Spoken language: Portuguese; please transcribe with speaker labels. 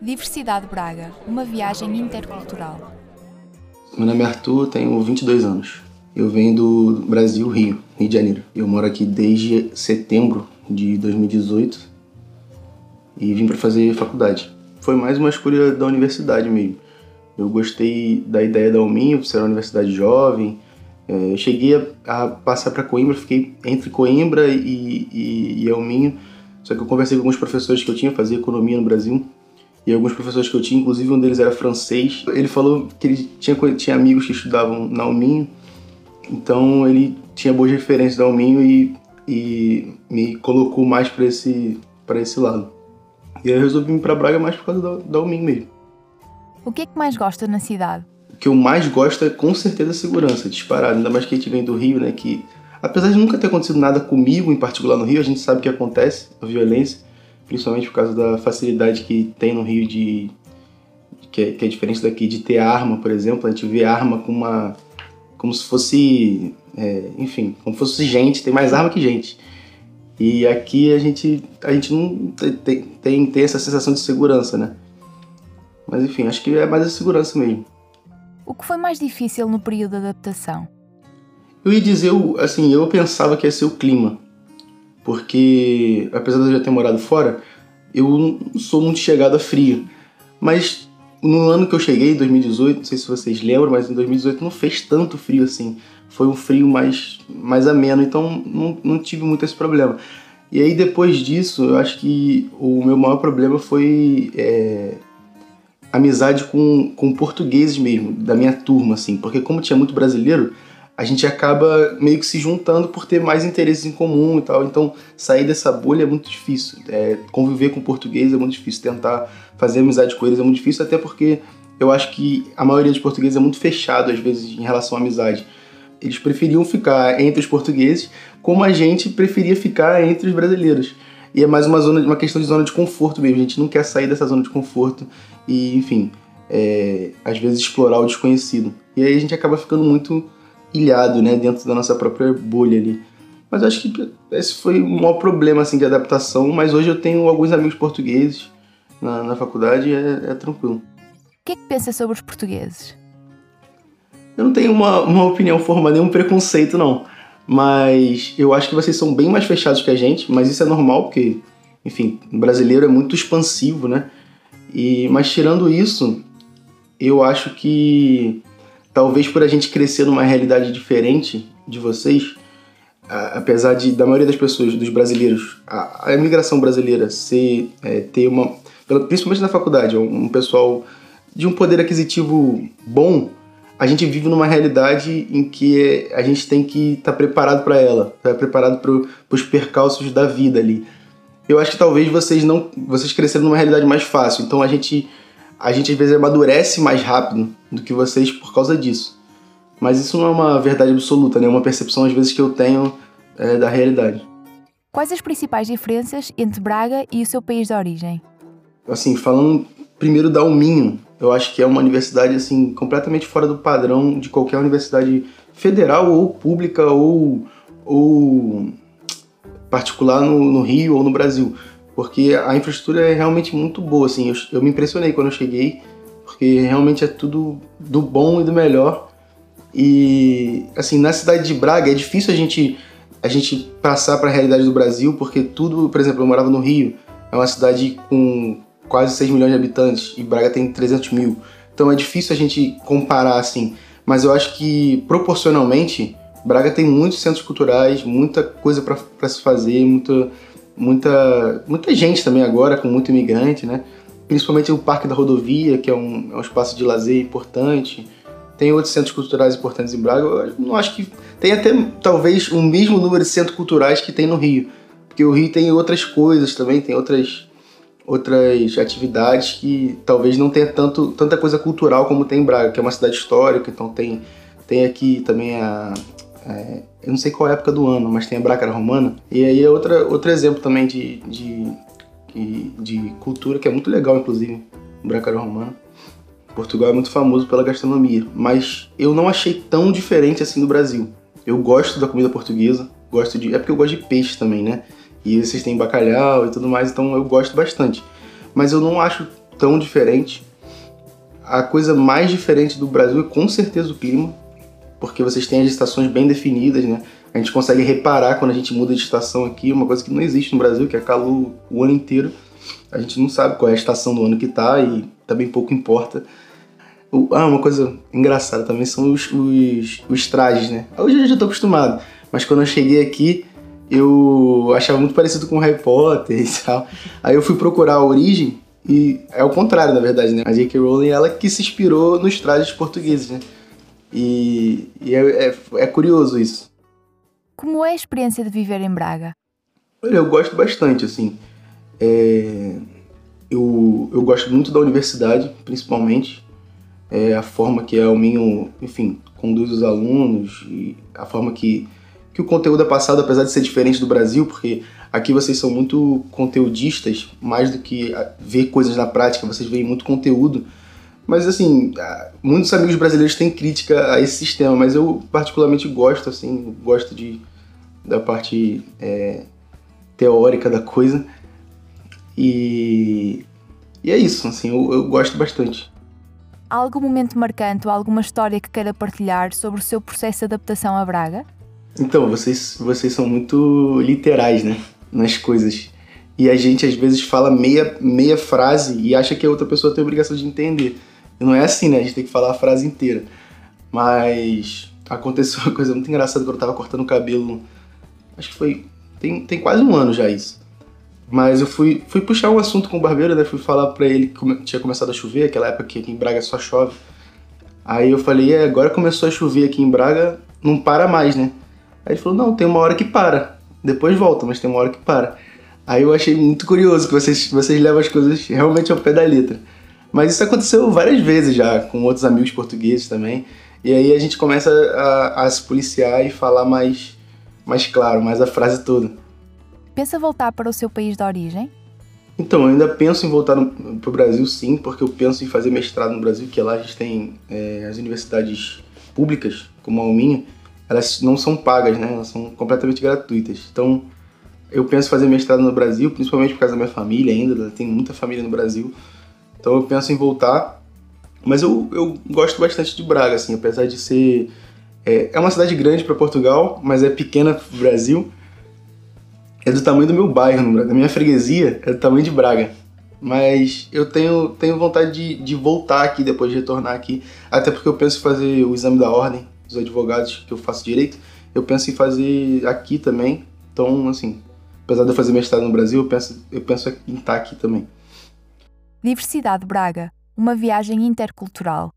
Speaker 1: Diversidade Braga, uma viagem intercultural.
Speaker 2: Meu nome é Arthur, tenho 22 anos. Eu venho do Brasil, Rio, Rio de Janeiro. Eu moro aqui desde setembro de 2018 e vim para fazer faculdade. Foi mais uma escolha da universidade mesmo. Eu gostei da ideia da Alminho, ser uma universidade jovem. É, eu cheguei a, passar para Coimbra, fiquei entre Coimbra e, e, e Alminho. Só que eu conversei com alguns professores que eu tinha, fazia economia no Brasil, e alguns professores que eu tinha, inclusive um deles era francês. Ele falou que ele tinha, tinha amigos que estudavam na Alminho, então ele tinha boas referências da Alminho e, e me colocou mais para esse, esse lado. E aí eu resolvi vir para Braga mais por causa da, da Alminho mesmo.
Speaker 1: O que é que mais gosta na cidade?
Speaker 2: O que eu mais gosto é com certeza a segurança, disparado. Ainda mais que a gente vem do Rio, né? Que apesar de nunca ter acontecido nada comigo em particular no Rio, a gente sabe que acontece a violência principalmente por causa da facilidade que tem no Rio de que é, que é diferente daqui de ter arma, por exemplo, a gente vê arma com uma como se fosse, é, enfim, como se fosse gente, tem mais arma que gente. E aqui a gente a gente não tem, tem, tem essa sensação de segurança, né? Mas enfim, acho que é mais a segurança mesmo.
Speaker 1: O que foi mais difícil no período de adaptação?
Speaker 2: Eu ia dizer, assim, eu pensava que ia ser o clima porque apesar de eu já ter morado fora, eu não sou muito chegado a frio. Mas no ano que eu cheguei, 2018, não sei se vocês lembram, mas em 2018 não fez tanto frio assim. Foi um frio mais, mais ameno, então não, não tive muito esse problema. E aí depois disso, eu acho que o meu maior problema foi é, amizade com, com portugueses mesmo, da minha turma, assim. Porque como tinha muito brasileiro, a gente acaba meio que se juntando por ter mais interesses em comum e tal. Então, sair dessa bolha é muito difícil. É, conviver com português é muito difícil. Tentar fazer amizade com eles é muito difícil, até porque eu acho que a maioria dos portugueses é muito fechado, às vezes, em relação à amizade. Eles preferiam ficar entre os portugueses, como a gente preferia ficar entre os brasileiros. E é mais uma, zona, uma questão de zona de conforto mesmo. A gente não quer sair dessa zona de conforto e, enfim, é, às vezes explorar o desconhecido. E aí a gente acaba ficando muito ilhado, né, dentro da nossa própria bolha ali. Mas acho que esse foi o maior problema assim de adaptação. Mas hoje eu tenho alguns amigos portugueses na, na faculdade e é, é tranquilo.
Speaker 1: O que é que pensa sobre os portugueses?
Speaker 2: Eu não tenho uma, uma opinião formada, nenhum preconceito, não. Mas eu acho que vocês são bem mais fechados que a gente, mas isso é normal, porque, enfim, o brasileiro é muito expansivo, né? E, mas tirando isso, eu acho que talvez por a gente crescer numa realidade diferente de vocês, apesar de da maioria das pessoas, dos brasileiros, a, a imigração brasileira ser é, ter uma, principalmente na faculdade, um pessoal de um poder aquisitivo bom, a gente vive numa realidade em que a gente tem que estar tá preparado para ela, tá preparado para os percalços da vida ali. Eu acho que talvez vocês não, vocês cresceram numa realidade mais fácil. Então a gente a gente às vezes amadurece mais rápido do que vocês por causa disso. Mas isso não é uma verdade absoluta, né? É uma percepção às vezes que eu tenho é, da realidade.
Speaker 1: Quais as principais diferenças entre Braga e o seu país de origem?
Speaker 2: Assim, falando primeiro da Alminho, eu acho que é uma universidade assim completamente fora do padrão de qualquer universidade federal ou pública ou, ou particular no, no Rio ou no Brasil porque a infraestrutura é realmente muito boa, assim, eu, eu, me impressionei quando eu cheguei, porque realmente é tudo do bom e do melhor. E assim, na cidade de Braga é difícil a gente a gente passar para a realidade do Brasil, porque tudo, por exemplo, eu morava no Rio, é uma cidade com quase 6 milhões de habitantes e Braga tem 300 mil. Então é difícil a gente comparar assim, mas eu acho que proporcionalmente Braga tem muitos centros culturais, muita coisa para se fazer, muita muita, muita gente também agora, com muito imigrante, né? Principalmente o Parque da Rodovia, que é um, é um espaço de lazer importante. Tem outros centros culturais importantes em Braga. Eu não acho que. Tem até talvez o mesmo número de centros culturais que tem no Rio. Porque o Rio tem outras coisas também, tem outras, outras atividades que talvez não tenha tanto, tanta coisa cultural como tem em Braga, que é uma cidade histórica, então tem, tem aqui também a, é, eu não sei qual é época do ano, mas tem a Brácara Romana. E aí é outra, outro exemplo também de, de, de cultura que é muito legal, inclusive, Brácara Romana. Portugal é muito famoso pela gastronomia, mas eu não achei tão diferente assim do Brasil. Eu gosto da comida portuguesa, gosto de. É porque eu gosto de peixe também, né? E vocês têm bacalhau e tudo mais, então eu gosto bastante. Mas eu não acho tão diferente. A coisa mais diferente do Brasil é com certeza o clima, porque vocês têm as estações bem definidas, né? A gente consegue reparar quando a gente muda de estação aqui, uma coisa que não existe no Brasil, que é calor o ano inteiro. A gente não sabe qual é a estação do ano que tá e também pouco importa. Ah, uma coisa engraçada também são os, os, os trajes, né? Hoje eu já tô acostumado, mas quando eu cheguei aqui, eu achava muito parecido com Harry Potter e tal. Aí eu fui procurar a origem e é o contrário, na verdade, né? A J.K. Rowling, ela que se inspirou nos trajes portugueses, né? E, e é, é, é, curioso isso.
Speaker 1: Como é a experiência de viver em Braga?
Speaker 2: Olha, eu gosto bastante, assim. É, eu, eu gosto muito da universidade, principalmente. É, a forma que a Alminho, enfim, conduz os alunos e a forma que que o conteúdo é passado, apesar de ser diferente do Brasil, porque aqui vocês são muito conteudistas, mais do que ver coisas na prática, vocês veem muito conteúdo. Mas assim, ah, muitos amigos brasileiros têm crítica a esse sistema, mas eu particularmente gosto, assim, gosto de, da parte é, teórica da coisa. E, e é isso, assim, eu, eu gosto bastante.
Speaker 1: Há algum momento marcante ou alguma história que queira partilhar sobre o seu processo de adaptação a Braga?
Speaker 2: Então, vocês, vocês são muito literais, né? Nas coisas. E a gente às vezes fala meia, meia frase e acha que a outra pessoa tem a obrigação de entender. Não é assim, né? A gente tem que falar a frase inteira. Mas aconteceu uma coisa muito engraçada quando eu tava cortando o cabelo. Acho que foi. Tem, tem quase um ano já isso. Mas eu fui, fui puxar um assunto com o barbeiro, né? Fui falar pra ele que tinha começado a chover, aquela época que aqui em Braga só chove. Aí eu falei, é, agora começou a chover aqui em Braga, não para mais, né? Aí ele falou, não, tem uma hora que para. Depois volta, mas tem uma hora que para. Aí eu achei muito curioso que vocês, vocês levam as coisas realmente ao pé da letra. Mas isso aconteceu várias vezes já, com outros amigos portugueses também. E aí a gente começa a, a se policiar e falar mais, mais claro, mais a frase toda.
Speaker 1: Pensa voltar para o seu país de origem?
Speaker 2: Então, eu ainda penso em voltar para o Brasil sim, porque eu penso em fazer mestrado no Brasil, que lá a gente tem é, as universidades públicas, como a Alminha, elas não são pagas, né? Elas são completamente gratuitas. Então, eu penso fazer mestrado no Brasil, principalmente por causa da minha família ainda, tem muita família no Brasil. Então, eu penso em voltar. Mas eu, eu gosto bastante de Braga, assim, apesar de ser... É, é uma cidade grande para Portugal, mas é pequena para o Brasil. É do tamanho do meu bairro, da minha freguesia, é do tamanho de Braga. Mas eu tenho, tenho vontade de, de voltar aqui depois de retornar aqui, até porque eu penso em fazer o exame da ordem, dos advogados que eu faço direito, eu penso em fazer aqui também. Então, assim, apesar de eu fazer mestrado no Brasil, eu penso, eu penso em estar aqui também.
Speaker 1: Diversidade Braga, uma viagem intercultural.